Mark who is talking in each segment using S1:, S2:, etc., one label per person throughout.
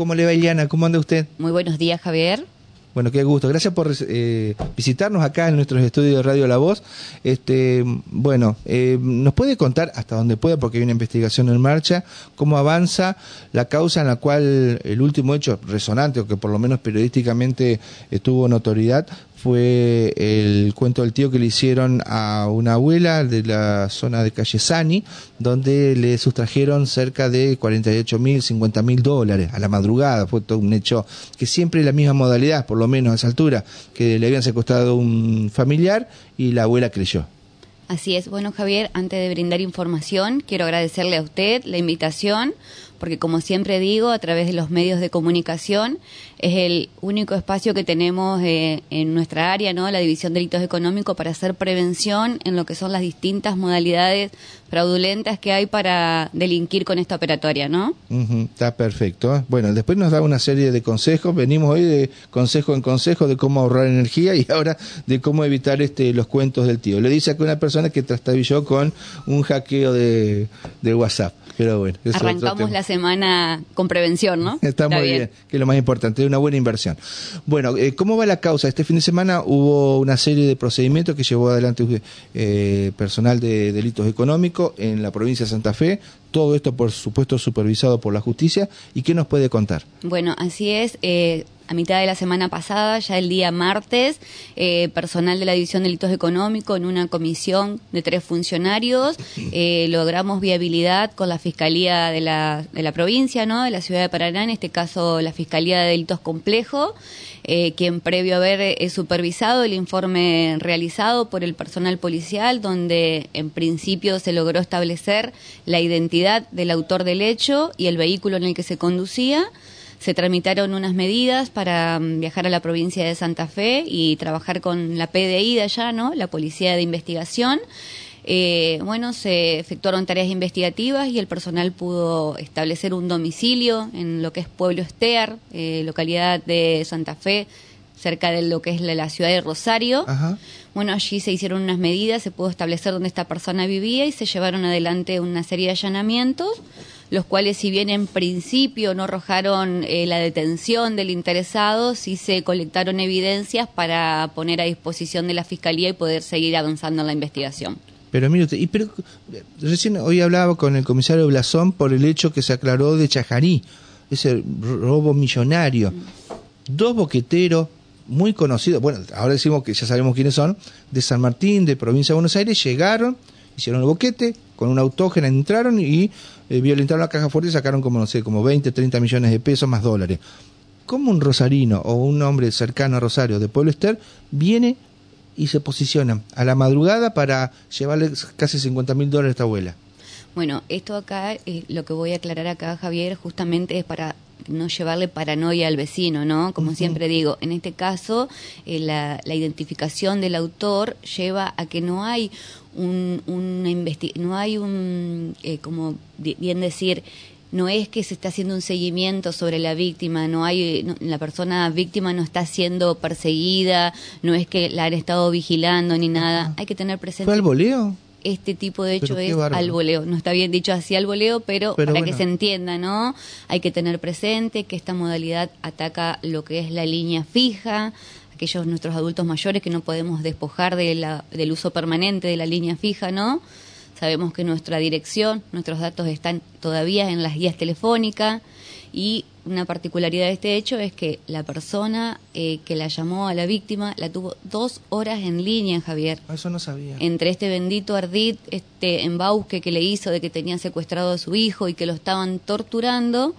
S1: ¿Cómo le va, Iliana? ¿Cómo anda usted?
S2: Muy buenos días, Javier.
S1: Bueno, qué gusto. Gracias por eh, visitarnos acá en nuestros estudios de Radio La Voz. Este, bueno, eh, ¿nos puede contar hasta donde pueda, porque hay una investigación en marcha, cómo avanza la causa en la cual el último hecho resonante, o que por lo menos periodísticamente tuvo notoriedad, fue el cuento del tío que le hicieron a una abuela de la zona de Calle Sani, donde le sustrajeron cerca de 48 mil, 50 mil dólares a la madrugada. Fue todo un hecho que siempre es la misma modalidad, por lo menos a esa altura, que le habían secuestrado un familiar y la abuela creyó.
S2: Así es. Bueno, Javier, antes de brindar información, quiero agradecerle a usted la invitación porque como siempre digo, a través de los medios de comunicación es el único espacio que tenemos eh, en nuestra área, ¿no? La División de Delitos Económicos para hacer prevención en lo que son las distintas modalidades fraudulentas que hay para delinquir con esta operatoria, ¿no?
S1: está perfecto. Bueno, después nos da una serie de consejos. Venimos hoy de consejo en consejo de cómo ahorrar energía y ahora de cómo evitar este los cuentos del tío. Le dice a una persona que trastabilló con un hackeo de, de WhatsApp. Pero bueno,
S2: arrancamos la semana con prevención, ¿no?
S1: Está, muy bien. que es lo más importante, una buena inversión. Bueno, eh, ¿cómo va la causa? Este fin de semana hubo una serie de procedimientos que llevó adelante eh, personal de delitos económicos en la provincia de Santa Fe. Todo esto, por supuesto, supervisado por la justicia. ¿Y qué nos puede contar?
S2: Bueno, así es. Eh, a mitad de la semana pasada, ya el día martes, eh, personal de la División de Delitos Económicos en una comisión de tres funcionarios, eh, logramos viabilidad con la Fiscalía de la, de la provincia, ¿no? de la ciudad de Paraná, en este caso la Fiscalía de Delitos Complejos, eh, quien previo a haber supervisado el informe realizado por el personal policial, donde en principio se logró establecer la identidad del autor del hecho y el vehículo en el que se conducía se tramitaron unas medidas para mm, viajar a la provincia de Santa Fe y trabajar con la PDI de allá, ¿no? La Policía de Investigación. Eh, bueno, se efectuaron tareas investigativas y el personal pudo establecer un domicilio en lo que es Pueblo Estear, eh, localidad de Santa Fe, cerca de lo que es la, ciudad de Rosario. Bueno, allí se hicieron unas medidas, se pudo establecer dónde esta persona vivía y se llevaron adelante una serie de allanamientos los cuales si bien en principio no arrojaron eh, la detención del interesado, sí se colectaron evidencias para poner a disposición de la Fiscalía y poder seguir avanzando en la investigación.
S1: Pero mire y pero, recién hoy hablaba con el comisario Blasón por el hecho que se aclaró de Chajarí, ese robo millonario. Dos boqueteros muy conocidos, bueno, ahora decimos que ya sabemos quiénes son, de San Martín, de provincia de Buenos Aires, llegaron, hicieron el boquete, con una autógena entraron y eh, violentaron la caja fuerte y sacaron como, no sé, como 20, 30 millones de pesos más dólares. ¿Cómo un rosarino o un hombre cercano a Rosario de Pueblo Ester viene y se posiciona a la madrugada para llevarle casi 50 mil dólares a esta abuela?
S2: Bueno, esto acá, lo que voy a aclarar acá, Javier, justamente es para no llevarle paranoia al vecino, ¿no? Como siempre digo, en este caso eh, la, la, identificación del autor lleva a que no hay un, una no hay un, eh, como bien decir, no es que se está haciendo un seguimiento sobre la víctima, no hay la persona víctima no está siendo perseguida, no es que la han estado vigilando ni nada. Hay que tener presente.
S1: ¿Fue al voleo?
S2: Este tipo de hecho es al voleo. No está bien dicho así al voleo, pero, para que se entienda, ¿no? Hay que tener presente que esta modalidad ataca lo que es la línea fija, aquellos nuestros adultos mayores que no podemos despojar de la, del uso permanente de la línea fija, ¿no? Sabemos que nuestra dirección, nuestros datos están todavía en las guías telefónicas y una particularidad de este hecho es que la persona eh, que la llamó a la víctima la tuvo dos horas en línea, Javier.
S1: Ah, eso no sabía.
S2: Entre este bendito ardid, este embauque que le hizo de que tenía secuestrado a su hijo y que lo estaban torturando,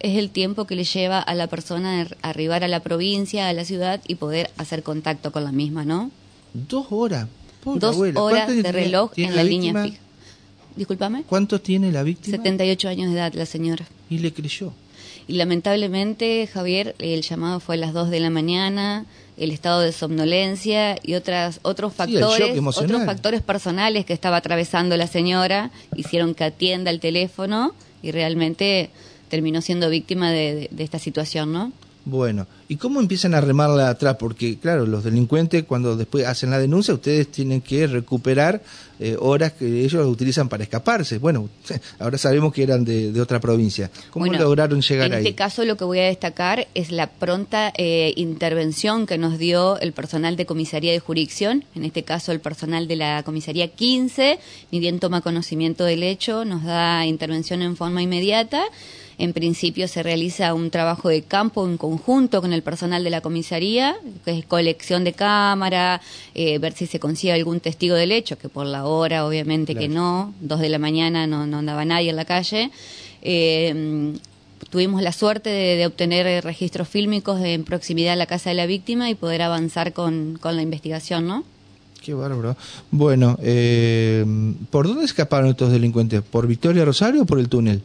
S2: es el tiempo que le lleva a la persona a arribar a la provincia, a la ciudad y poder hacer contacto con la misma, ¿no?
S1: Dos horas.
S2: dos horas de reloj en la, línea fija. Discúlpame.
S1: ¿Cuánto tiene la víctima?
S2: 78 años de edad la señora.
S1: ¿Y le creyó?
S2: Y lamentablemente, Javier, el llamado fue a las 2 de la mañana, el estado de somnolencia y otras otros factores, otros factores personales que estaba atravesando la señora hicieron que atienda el teléfono y realmente terminó siendo víctima de, esta situación, ¿no?
S1: Bueno, ¿y cómo empiezan a remarla atrás? Porque, claro, los delincuentes cuando después hacen la denuncia, ustedes tienen que recuperar eh, horas que ellos utilizan para escaparse. Bueno, ahora sabemos que eran de, otra provincia. ¿Cómo lograron llegar
S2: ahí?
S1: En
S2: este caso lo que voy a destacar es la pronta eh, intervención que nos dio el personal de comisaría de jurisdicción, en este caso el personal de la comisaría 15, ni bien toma conocimiento del hecho, nos da intervención en forma inmediata en principio se realiza un trabajo de campo en conjunto con el personal de la comisaría, que es colección de cámara, eh, ver si se consigue algún testigo del hecho, que por la hora obviamente que no, dos de la mañana no, andaba nadie en la calle. Eh, tuvimos la suerte de, obtener registros fílmicos en proximidad a la casa de la víctima y poder avanzar con, la investigación, ¿no?
S1: Qué bárbaro. Bueno, eh, ¿por dónde escaparon estos delincuentes? ¿Por Victoria Rosario o por el túnel?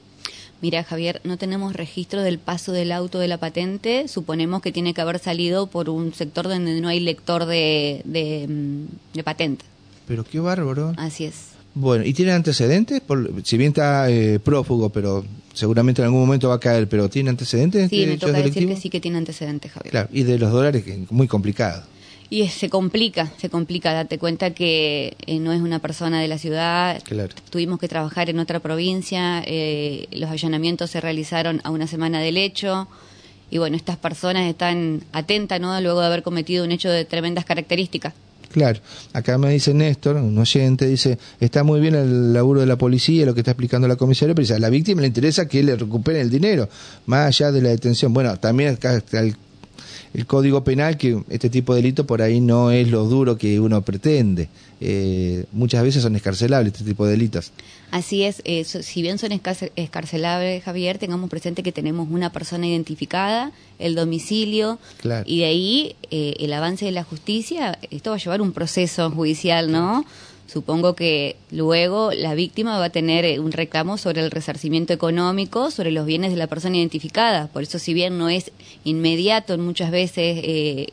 S2: Mira, Javier, no tenemos registro del paso del auto de la patente. Suponemos que tiene que haber salido por un sector donde no hay lector de, de, mm, patente.
S1: Pero qué bárbaro.
S2: Así es.
S1: Bueno, ¿y tiene antecedentes? Por, si bien está eh, prófugo, pero seguramente en algún momento va a caer, pero ¿tiene antecedentes?
S2: Sí, me toca decir que sí que tiene antecedentes, Javier.
S1: Claro, y de los dólares, que es muy complicado.
S2: Y se complica, se complica, date cuenta que eh, no es una persona de la ciudad, tuvimos que trabajar en otra provincia, eh, los allanamientos se realizaron a una semana del hecho, y bueno, estas personas están atentas, ¿no? Luego de haber cometido un hecho de tremendas características.
S1: Claro, acá me dice Néstor, un oyente, dice, está muy bien el laburo de la policía, lo que está explicando la comisaria, pero a la víctima le interesa que le recupere el dinero, más allá de la detención. Bueno, también acá está el Código Penal que este tipo de delito por ahí no es lo duro que uno pretende. Eh, muchas veces son escarcelables este tipo de delitos.
S2: Así es, eh, si bien son escarcelables, Javier, tengamos presente que tenemos una persona identificada, el domicilio, y de ahí eh, el avance de la justicia, esto va a llevar un proceso judicial, ¿no? Supongo que luego la víctima va a tener eh, un reclamo sobre el resarcimiento económico, sobre los bienes de la persona identificada. Por eso, si bien no es inmediato muchas veces eh,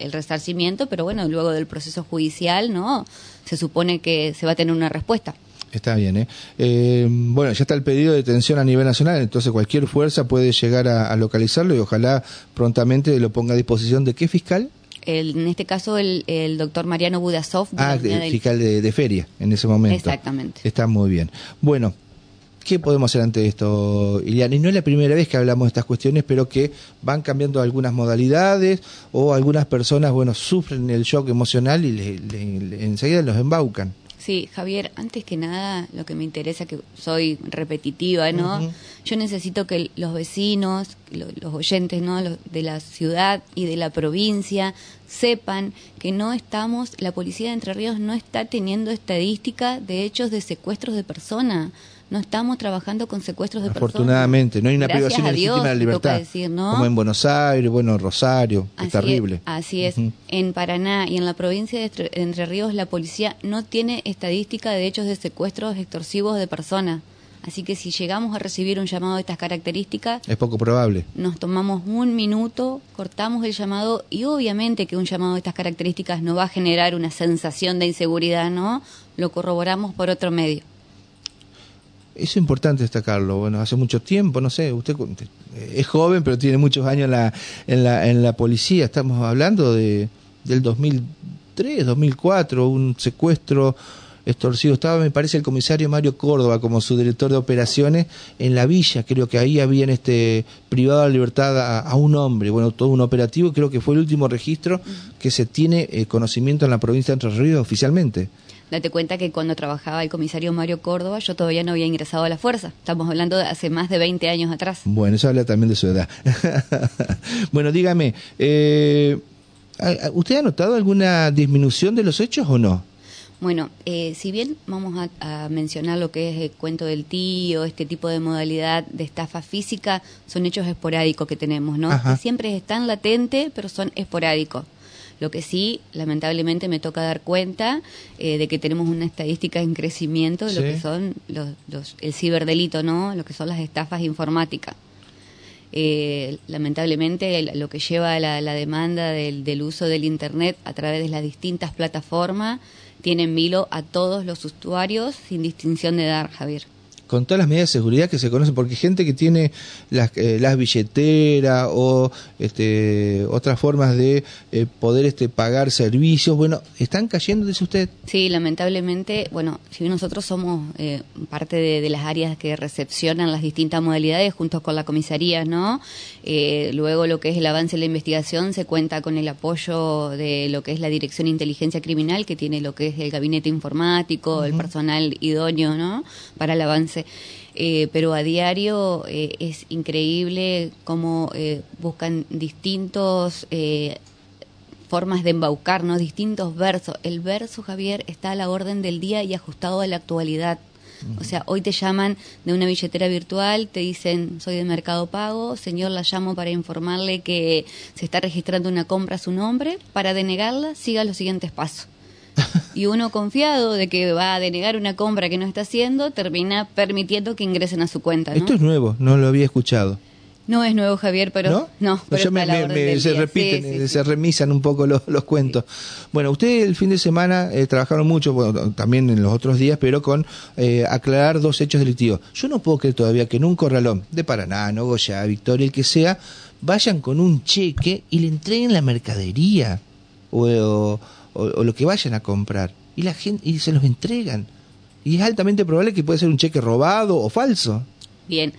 S2: el resarcimiento, pero bueno, luego del proceso judicial, ¿no? Se supone que se va a tener una respuesta.
S1: Está bien, ¿eh? ¿eh? Bueno, ya está el pedido de detención a nivel nacional, entonces cualquier fuerza puede llegar a localizarlo y ojalá prontamente lo ponga a disposición de qué fiscal
S2: en este caso el, el doctor Mariano Budasov.
S1: Ah, fiscal de, feria en ese momento.
S2: Exactamente.
S1: Está muy bien. Bueno, ¿qué podemos hacer ante esto, Iliana? Y no es la primera vez que hablamos de estas cuestiones, pero que van cambiando algunas modalidades o algunas personas, bueno, sufren el shock emocional y le, enseguida los embaucan.
S2: Sí, Javier, antes que nada, lo que me interesa, que soy repetitiva, ¿no? Yo necesito que los vecinos, los oyentes, ¿no? de la ciudad y de la provincia sepan que no estamos, la policía de Entre Ríos no está teniendo estadística de hechos de secuestros de personas no estamos trabajando con secuestros de
S1: personas. Afortunadamente, no hay una privación legítima de la libertad. Como en Buenos Aires, bueno, Rosario, es terrible.
S2: así es. En Paraná y en la provincia de Entre Ríos, la policía no tiene estadística de hechos de secuestros extorsivos de personas. Así que si llegamos a recibir un llamado de estas características...
S1: Es poco probable.
S2: Nos tomamos un minuto, cortamos el llamado y obviamente que un llamado de estas características no va a generar una sensación de inseguridad, ¿no? Lo corroboramos por otro medio.
S1: Eso es importante destacarlo. Bueno, hace mucho tiempo, no sé, usted es joven, pero tiene muchos años en la, en la, en la policía. Estamos hablando de del 2003, 2004, un secuestro extorsivo. Estaba, me parece, el comisario Mario Córdoba como su director de operaciones en la villa. Creo que ahí habían este, privado la libertad a, un hombre. Bueno, todo un operativo. Creo que fue el último registro que se tiene eh, conocimiento en la provincia de Entre Ríos oficialmente.
S2: Date cuenta que cuando trabajaba el comisario Mario Córdoba, yo todavía no había ingresado a la fuerza. Estamos hablando de hace más de 20 años atrás.
S1: Bueno, eso habla también de su edad. bueno, dígame, eh, ¿usted ha notado alguna disminución de los hechos o no?
S2: Bueno, eh, si bien vamos a, mencionar lo que es el cuento del tío, este tipo de modalidad de estafa física, son hechos esporádicos que tenemos, ¿no? Que siempre están latentes, pero son esporádicos. Lo que sí, lamentablemente, me toca dar cuenta eh, de que tenemos una estadística en crecimiento de lo que son los, el ciberdelito, ¿no? Lo que son las estafas informáticas. Eh, lamentablemente, lo que lleva a la, demanda del, del, uso del Internet a través de las distintas plataformas tiene en vilo a todos los usuarios sin distinción de edad, Javier.
S1: Con todas las medidas de seguridad que se conocen, porque gente que tiene las, eh, las billeteras o este, otras formas de eh, poder este, pagar servicios, bueno, ¿están cayendo, dice usted?
S2: Sí, lamentablemente, bueno, si nosotros somos eh, parte de, de, las áreas que recepcionan las distintas modalidades junto con la comisaría, ¿no? luego lo que es el avance de la investigación se cuenta con el apoyo de lo que es la Dirección de Inteligencia Criminal, que tiene lo que es el gabinete informático, el personal idóneo, ¿no? Para el avance eh, pero a diario eh, es increíble cómo eh, buscan distintos formas de embaucar, ¿no? distintos versos. El verso, Javier, está a la orden del día y ajustado a la actualidad. O sea, hoy te llaman de una billetera virtual, te dicen, soy de Mercado Pago, señor, la llamo para informarle que se está registrando una compra a su nombre, para denegarla, siga los siguientes pasos y uno confiado de que va a denegar una compra que no está haciendo, termina permitiendo que ingresen a su cuenta.
S1: Esto es nuevo, no lo había escuchado.
S2: No es nuevo, Javier, pero no, pero
S1: se repiten, se remisan un poco los, cuentos. Bueno, ustedes el fin de semana eh, trabajaron mucho, bueno, también en los otros días, pero con eh, aclarar dos hechos delictivos. Yo no puedo creer todavía que en un corralón de Paraná, Nogoyá, Victoria, el que sea, vayan con un cheque y le entreguen la mercadería. o o, lo que vayan a comprar. Y la gente y se los entregan. Y es altamente probable que puede ser un cheque robado o falso.
S2: Bien,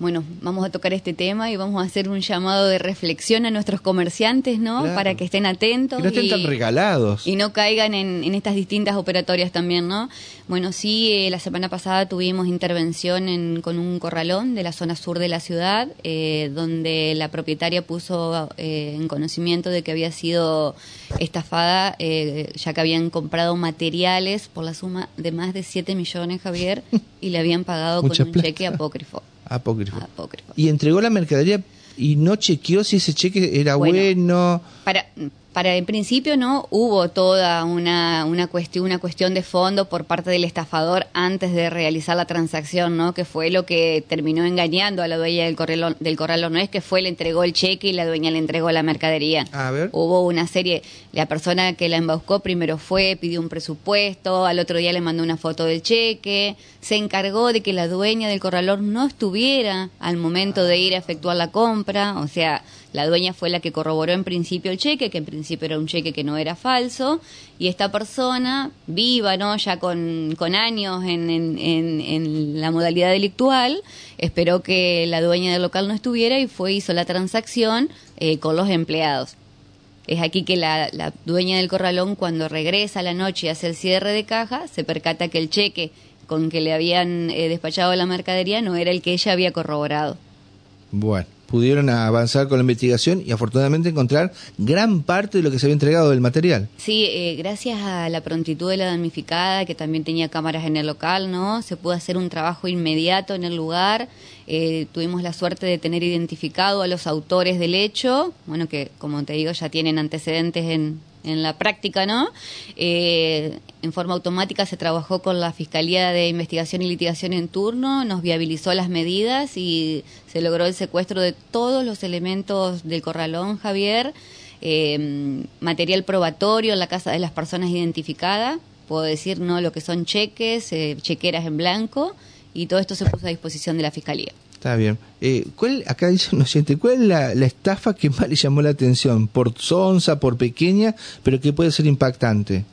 S2: bueno, vamos a tocar este tema y vamos a hacer un llamado de reflexión a nuestros comerciantes, ¿no? Para que estén atentos.
S1: Que no estén tan regalados.
S2: Y no caigan en, estas distintas operatorias también, ¿no? Bueno, sí, eh, la semana pasada tuvimos intervención con un corralón de la zona sur de la ciudad, eh, donde la propietaria puso eh, en conocimiento de que había sido estafada, ya que habían comprado materiales por la suma de más de 7 millones, Javier, y le habían pagado con un cheque apócrifo.
S1: Apócrifo. Y entregó la mercadería y no chequeó si ese cheque era bueno.
S2: Para, para en principio no hubo toda una, una cuestión una cuestión de fondo por parte del estafador antes de realizar la transacción no que fue lo que terminó engañando a la dueña del corral del corral no es que fue le entregó el cheque y la dueña le entregó la mercadería.
S1: A ver.
S2: hubo una serie la persona que la embaucó primero fue pidió un presupuesto al otro día le mandó una foto del cheque se encargó de que la dueña del corralón no estuviera al momento de ir a efectuar la compra o sea la dueña fue la que corroboró en principio el cheque, que en principio era un cheque que no era falso, y esta persona, viva, ¿no? Ya con, con años en, en, en, la modalidad delictual, esperó que la dueña del local no estuviera y fue, hizo la transacción eh, con los empleados. Es aquí que la, la, dueña del corralón, cuando regresa a la noche y hace el cierre de caja, se percata que el cheque con que le habían eh, despachado la mercadería no era el que ella había corroborado.
S1: Bueno pudieron avanzar con la investigación y afortunadamente encontrar gran parte de lo que se había entregado del material.
S2: Sí, eh, gracias a la prontitud de la damnificada, que también tenía cámaras en el local, ¿no? Se pudo hacer un trabajo inmediato en el lugar. Eh, tuvimos la suerte de tener identificado a los autores del hecho, bueno, que como te digo ya tienen antecedentes en, en la práctica, ¿no? Eh, en forma automática se trabajó con la Fiscalía de Investigación y Litigación en turno, nos viabilizó las medidas y se logró el secuestro de todos los elementos del corralón, Javier, eh, material probatorio en la casa de las personas identificadas, puedo decir, ¿no? Lo que son cheques, eh, chequeras en blanco, y todo esto se puso a disposición de la Fiscalía.
S1: Está bien. Eh, ¿cuál, acá dice un oyente, ¿cuál es la, estafa que más le llamó la atención? Por sonza, por pequeña, pero que puede ser impactante.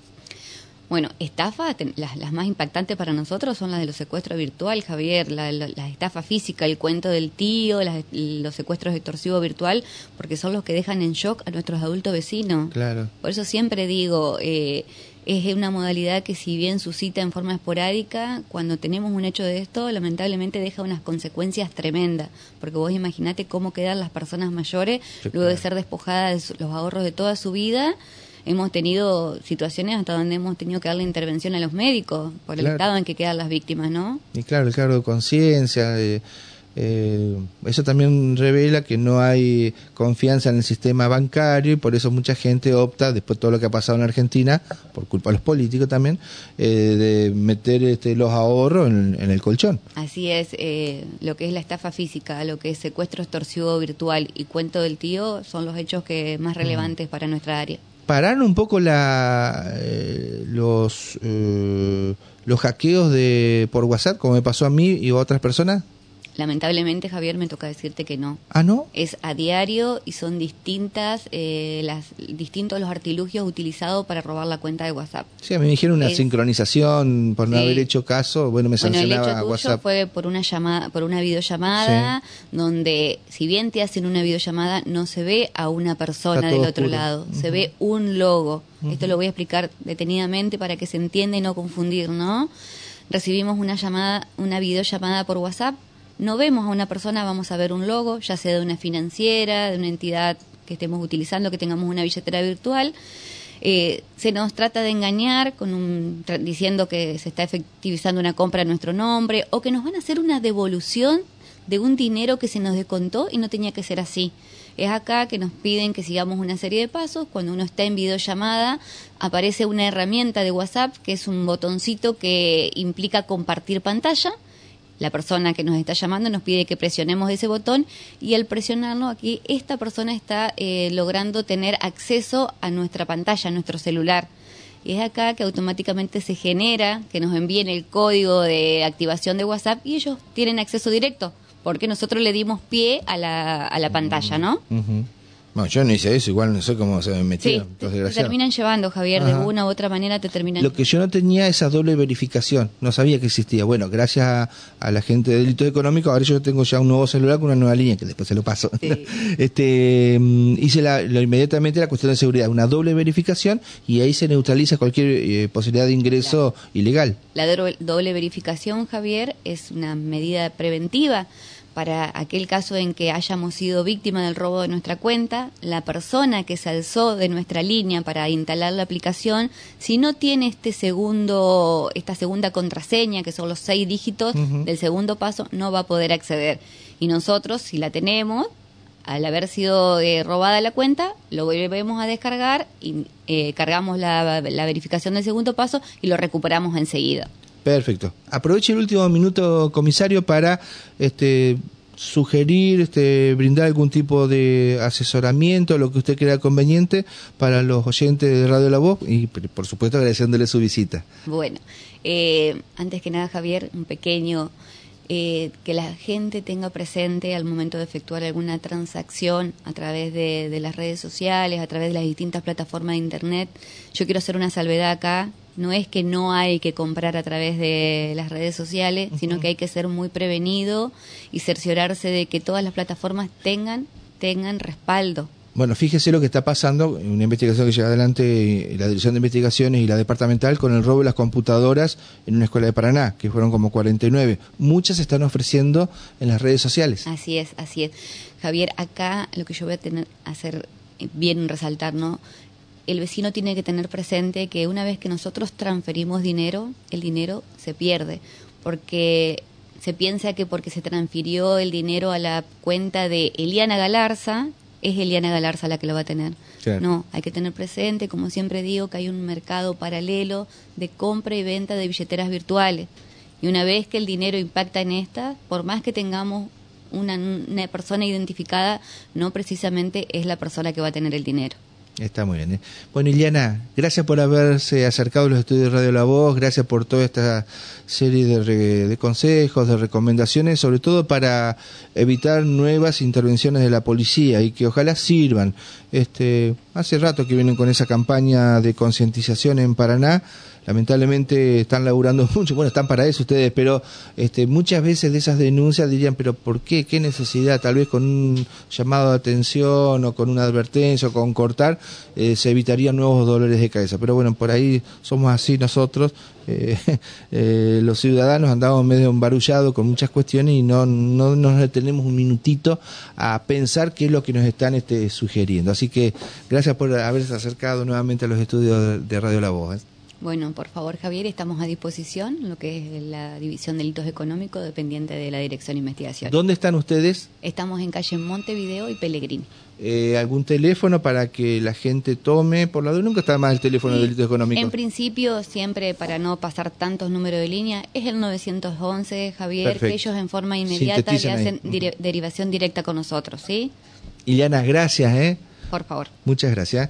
S2: Bueno, estafas, las, más impactantes para nosotros son las de los secuestros virtual, Javier, la, la, estafa física, el cuento del tío, los secuestros extorsivos virtual, porque son los que dejan en shock a nuestros adultos vecinos.
S1: Claro.
S2: Por eso siempre digo, eh, es una modalidad que si bien suscita en forma esporádica, cuando tenemos un hecho de esto, lamentablemente deja unas consecuencias tremendas, porque vos imaginate cómo quedan las personas mayores luego de ser despojadas de los ahorros de toda su vida. Hemos tenido situaciones hasta donde hemos tenido que darle intervención a los médicos por el estado en que quedan las víctimas, ¿no?
S1: Y claro, el cargo de conciencia, eh, eh, eso también revela que no hay confianza en el sistema bancario y por eso mucha gente opta, después de todo lo que ha pasado en Argentina, por culpa de los políticos también, eh, de meter este, los ahorros en, el colchón.
S2: Así es, eh, lo que es la estafa física, lo que es secuestro extorsivo virtual y cuento del tío son los hechos que más relevantes para nuestra área.
S1: pararon un poco la, eh, los, los hackeos de por WhatsApp, como me pasó a mí y a otras personas?
S2: Lamentablemente, Javier, me toca decirte que no.
S1: ¿Ah, no?
S2: Es a diario y son distintas, eh, las, distintos los artilugios utilizados para robar la cuenta de WhatsApp.
S1: Sí, a mí me dijeron una
S2: Es-
S1: sincronización por no
S2: Sí.
S1: haber hecho caso. Bueno, me
S2: Bueno, el
S1: sancionaba
S2: hecho tuyo
S1: WhatsApp.
S2: fue por una llamada, por una videollamada, donde si bien te hacen una videollamada, no se ve a una persona del otro
S1: oscuro.
S2: lado, se ve un logo. Esto lo voy a explicar detenidamente para que se entienda y no confundir, ¿no? Recibimos una llamada, una videollamada por WhatsApp, no vemos a una persona, vamos a ver un logo, ya sea de una financiera, de una entidad que estemos utilizando, que tengamos una billetera virtual. Eh, se nos trata de engañar con un, diciendo que se está efectivizando una compra a nuestro nombre o que nos van a hacer una devolución de un dinero que se nos descontó y no tenía que ser así. Es acá que nos piden que sigamos una serie de pasos. Cuando uno está en videollamada, aparece una herramienta de WhatsApp que es un botoncito que implica compartir pantalla. La persona que nos está llamando nos pide que presionemos ese botón y al presionarlo aquí, esta persona está eh, logrando tener acceso a nuestra pantalla, a nuestro celular. Y es acá que automáticamente se genera, que nos envíen el código de activación de WhatsApp y ellos tienen acceso directo, porque nosotros le dimos pie a la, a la pantalla, ¿no?
S1: Ujú. Bueno, yo no hice eso, igual no sé cómo se me
S2: Sí,
S1: metieron.
S2: te, terminan llevando, Javier, de una u otra manera te terminan
S1: Lo que yo no tenía esa doble verificación, no sabía que existía. Bueno, gracias a, a la gente de delitos económicos, ahora yo tengo ya un nuevo celular con una nueva línea, que después se lo paso.
S2: Sí.
S1: este mm, Hice la, lo- inmediatamente la cuestión de seguridad, una doble verificación, y ahí se neutraliza cualquier eh, posibilidad de ingreso ilegal.
S2: La do- doble verificación, Javier, es una medida preventiva para aquel caso en que hayamos sido víctima del robo de nuestra cuenta. La persona que se alzó de nuestra línea para instalar la aplicación, si no tiene este segundo, esta segunda contraseña, que son los seis dígitos del segundo paso, no va a poder acceder. Y nosotros, si la tenemos, al haber sido eh, robada la cuenta, lo volvemos a descargar y eh, cargamos la, la verificación del segundo paso y lo recuperamos enseguida.
S1: Perfecto. Aproveche el último minuto, comisario, para este, sugerir, este, brindar algún tipo de asesoramiento, lo que usted crea conveniente para los oyentes de Radio La Voz y, por supuesto, agradeciéndole su visita.
S2: Bueno, eh, antes que nada, Javier, un pequeño, eh, que la gente tenga presente al momento de efectuar alguna transacción a través de, de las redes sociales, a través de las distintas plataformas de Internet. Yo quiero hacer una salvedad acá. No es que no hay que comprar a través de las redes sociales, sino que hay que ser muy prevenido y cerciorarse de que todas las plataformas tengan, tengan respaldo.
S1: Bueno, fíjese lo que está pasando, una investigación que lleva adelante eh, la Dirección de Investigaciones y la Departamental con el robo de las computadoras en una escuela de Paraná, que fueron como 49. Muchas se están ofreciendo en las redes sociales.
S2: Así es, así es. Javier, acá lo que yo voy a tener hacer eh, bien resaltar, ¿no? El vecino tiene que tener presente que una vez que nosotros transferimos dinero, el dinero se pierde, porque se piensa que porque se transfirió el dinero a la cuenta de Eliana Galarza, es Eliana Galarza la que lo va a tener.
S1: Claro.
S2: No, hay que tener presente, como siempre digo, que hay un mercado paralelo de compra y venta de billeteras virtuales. Y una vez que el dinero impacta en esta, por más que tengamos una, una persona identificada, no precisamente es la persona que va a tener el dinero.
S1: Está muy bien. ¿eh? Bueno, Iliana, gracias por haberse acercado a los estudios de Radio La Voz, gracias por toda esta serie de, re- de consejos, de recomendaciones, sobre todo para evitar nuevas intervenciones de la policía y que ojalá sirvan. Este, hace rato que vienen con esa campaña de concientización en Paraná. Lamentablemente están laburando mucho, bueno, están para eso ustedes, pero este, muchas veces de esas denuncias dirían, pero ¿por qué? ¿Qué necesidad? Tal vez con un llamado de atención o con una advertencia o con cortar eh, se evitarían nuevos dolores de cabeza. Pero bueno, por ahí somos así nosotros, eh, eh, los ciudadanos andamos medio embarullados con muchas cuestiones y no, no nos detenemos un minutito a pensar qué es lo que nos están este, sugiriendo. Así que gracias por haberse acercado nuevamente a los estudios de, de Radio La Voz.
S2: Bueno, por favor, Javier, estamos a disposición, lo que es la División de Delitos Económicos, dependiente de la Dirección de Investigación.
S1: ¿Dónde están ustedes?
S2: Estamos en calle Montevideo y Pellegrini.
S1: Eh, ¿Algún teléfono para que la gente tome? Por la duda, nunca está más el teléfono de
S2: Sí,
S1: delitos económicos.
S2: En principio, siempre para no pasar tantos números de línea, es el 911, Javier,
S1: Perfecto.
S2: que ellos en forma inmediata le hacen dire- derivación directa con nosotros, ¿sí?
S1: Iliana, gracias, ¿eh?
S2: Por favor.
S1: Muchas gracias.